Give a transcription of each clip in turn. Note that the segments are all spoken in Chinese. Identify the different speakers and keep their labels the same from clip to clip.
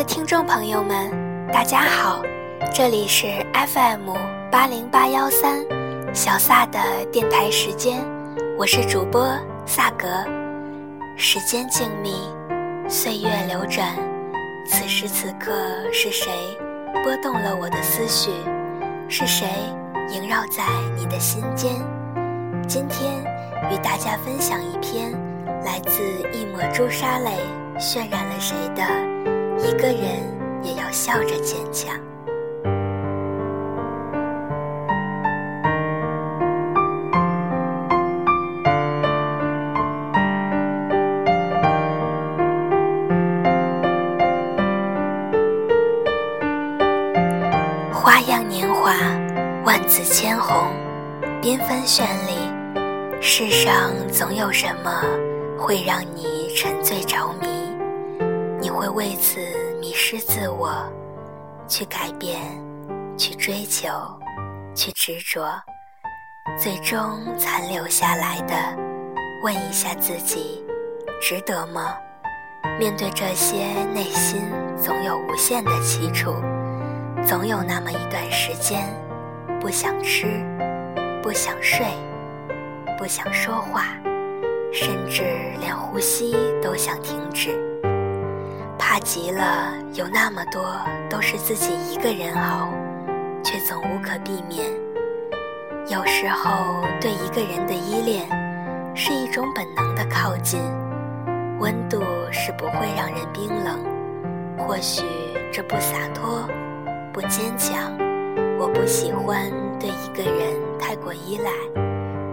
Speaker 1: 的听众朋友们，大家好，这里是 FM 八零八幺三小萨的电台时间，我是主播萨格。时间静谧，岁月流转，此时此刻是谁拨动了我的思绪？是谁萦绕在你的心间？今天与大家分享一篇来自一抹朱砂泪渲染了谁的。一个人也要笑着坚强。花样年华，万紫千红，缤纷绚丽。世上总有什么会让你沉醉着迷。会为此迷失自我，去改变，去追求，去执着，最终残留下来的，问一下自己，值得吗？面对这些，内心总有无限的凄楚，总有那么一段时间，不想吃，不想睡，不想说话，甚至连呼吸都想停止。怕极了，有那么多都是自己一个人熬，却总无可避免。有时候对一个人的依恋，是一种本能的靠近，温度是不会让人冰冷。或许这不洒脱，不坚强。我不喜欢对一个人太过依赖，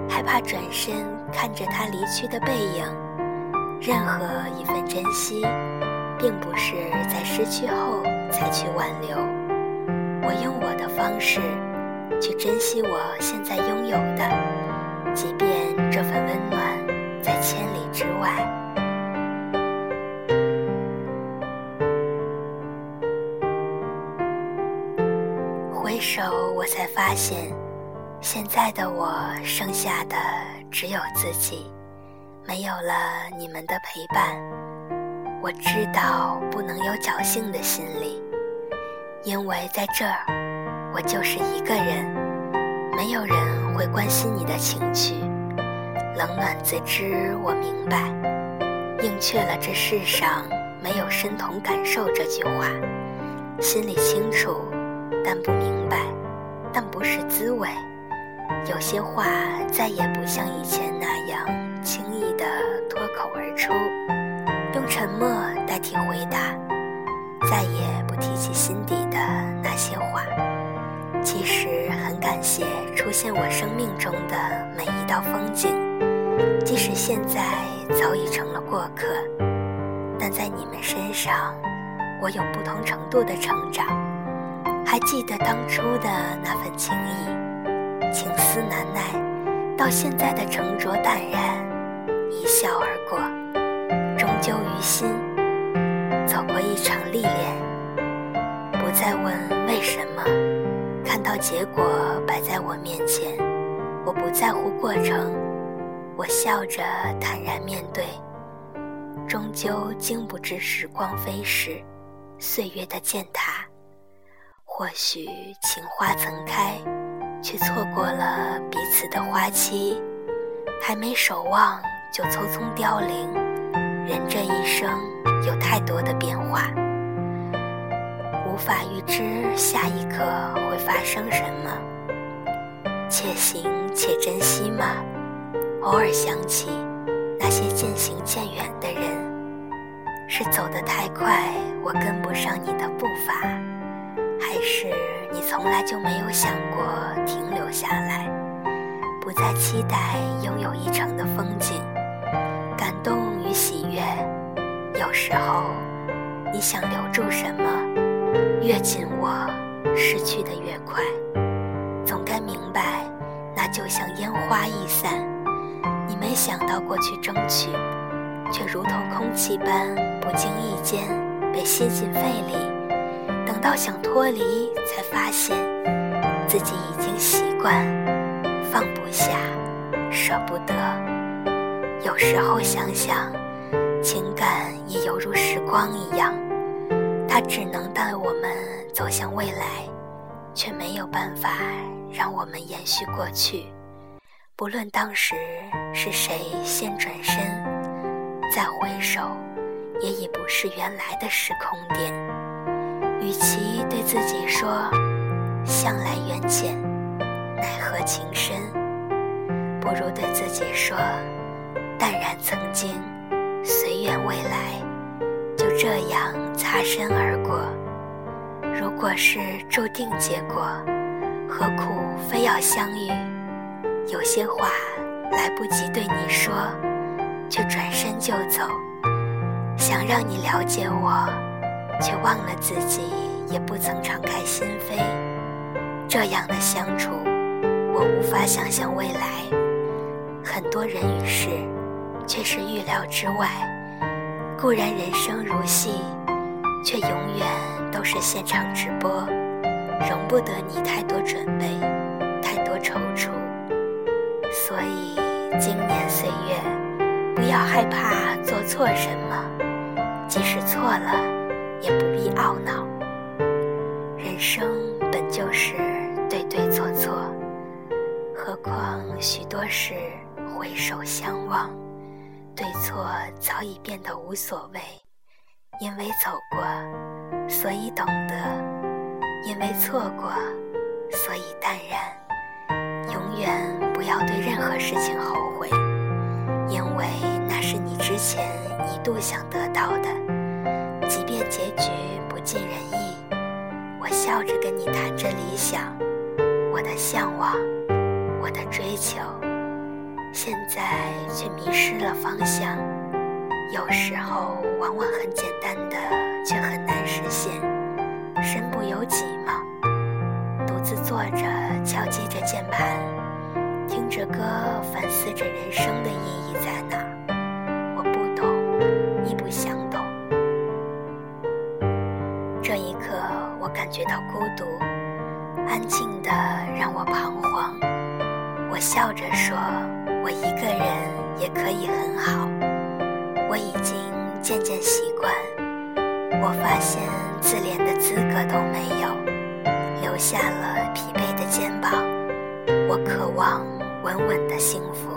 Speaker 1: 害怕转身看着他离去的背影。任何一份珍惜。并不是在失去后才去挽留，我用我的方式去珍惜我现在拥有的，即便这份温暖在千里之外。回首，我才发现，现在的我剩下的只有自己，没有了你们的陪伴。我知道不能有侥幸的心理，因为在这儿，我就是一个人，没有人会关心你的情绪，冷暖自知。我明白，应确了这世上没有身同感受这句话，心里清楚，但不明白，但不是滋味。有些话再也不像以前那样轻易。沉默代替回答，再也不提起心底的那些话。其实很感谢出现我生命中的每一道风景，即使现在早已成了过客，但在你们身上，我有不同程度的成长。还记得当初的那份情谊，情思难耐，到现在的沉着淡然，一笑而过。终究于心，走过一场历练，不再问为什么。看到结果摆在我面前，我不在乎过程，我笑着坦然面对。终究经不住时光飞逝，岁月的践踏。或许情花曾开，却错过了彼此的花期，还没守望就匆匆凋零。人这一生有太多的变化，无法预知下一刻会发生什么。且行且珍惜嘛。偶尔想起那些渐行渐远的人，是走得太快，我跟不上你的步伐，还是你从来就没有想过停留下来，不再期待拥有一程的风景？有时候你想留住什么，越紧握，失去的越快。总该明白，那就像烟花易散，你没想到过去争取，却如同空气般不经意间被吸进肺里。等到想脱离，才发现自己已经习惯，放不下，舍不得。有时候想想，情感也犹如时光一样，它只能带我们走向未来，却没有办法让我们延续过去。不论当时是谁先转身，再回首，也已不是原来的时空点。与其对自己说“向来缘浅，奈何情深”，不如对自己说“淡然曾经，”。这样擦身而过。如果是注定结果，何苦非要相遇？有些话来不及对你说，却转身就走。想让你了解我，却忘了自己也不曾敞开心扉。这样的相处，我无法想象未来。很多人与事，却是预料之外。固然人生如戏，却永远都是现场直播，容不得你太多准备，太多踌躇。所以，经年岁月，不要害怕做错什么，即使错了，也不必懊恼。人生本就是对对错错，何况许多事回首相望，对错早已变得无所谓。因为走过，所以懂得；因为错过，所以淡然。永远不要对任何事情后悔，因为那是你之前一度想得到的。即便结局不尽人意，我笑着跟你谈着理想，我的向往，我的追求，现在却迷失了方向。有时候，往往很简单的，却很难实现。身不由己吗？独自坐着，敲击着键盘，听着歌，反思着人生的意义在哪。我不懂，亦不想懂。这一刻，我感觉到孤独，安静的让我彷徨。我笑着说：“我一个人也可以很好。”我已经渐渐习惯。我发现自怜的资格都没有。留下了疲惫的肩膀，我渴望稳稳的幸福，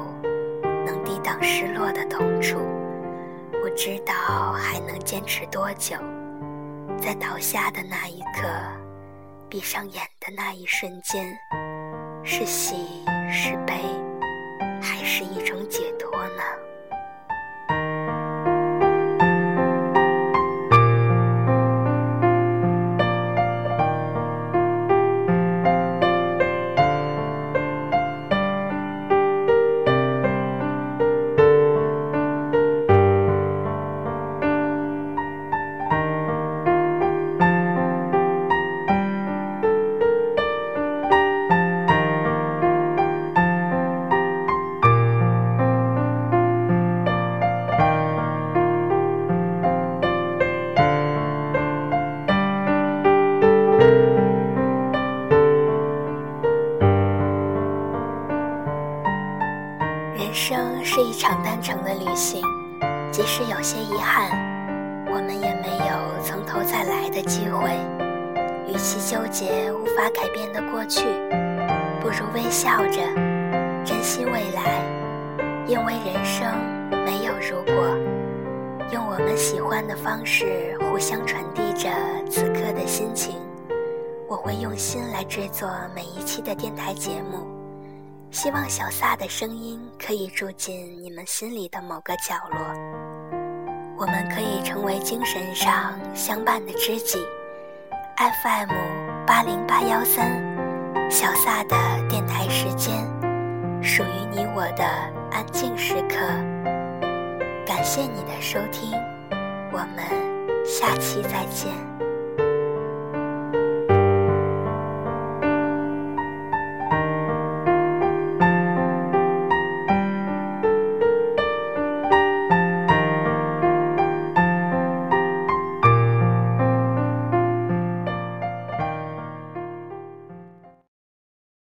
Speaker 1: 能抵挡失落的痛楚。不知道还能坚持多久，在倒下的那一刻，闭上眼的那一瞬间，是喜是悲，还是一种解脱呢？人生是一场单程的旅行即使有些遗憾，我们也没有从头再来的机会。与其纠结无法改变的过去，不如微笑着珍惜未来。因为人生没有如果，用我们喜欢的方式互相传递着此刻的心情。我会用心来制作每一期的电台节目，希望小撒的声音可以住进你们心里的某个角落。我们可以成为精神上相伴的知己。FM 八零八幺三，小撒的电台时间，属于你我的安静时刻。感谢你的收听，我们下期再见。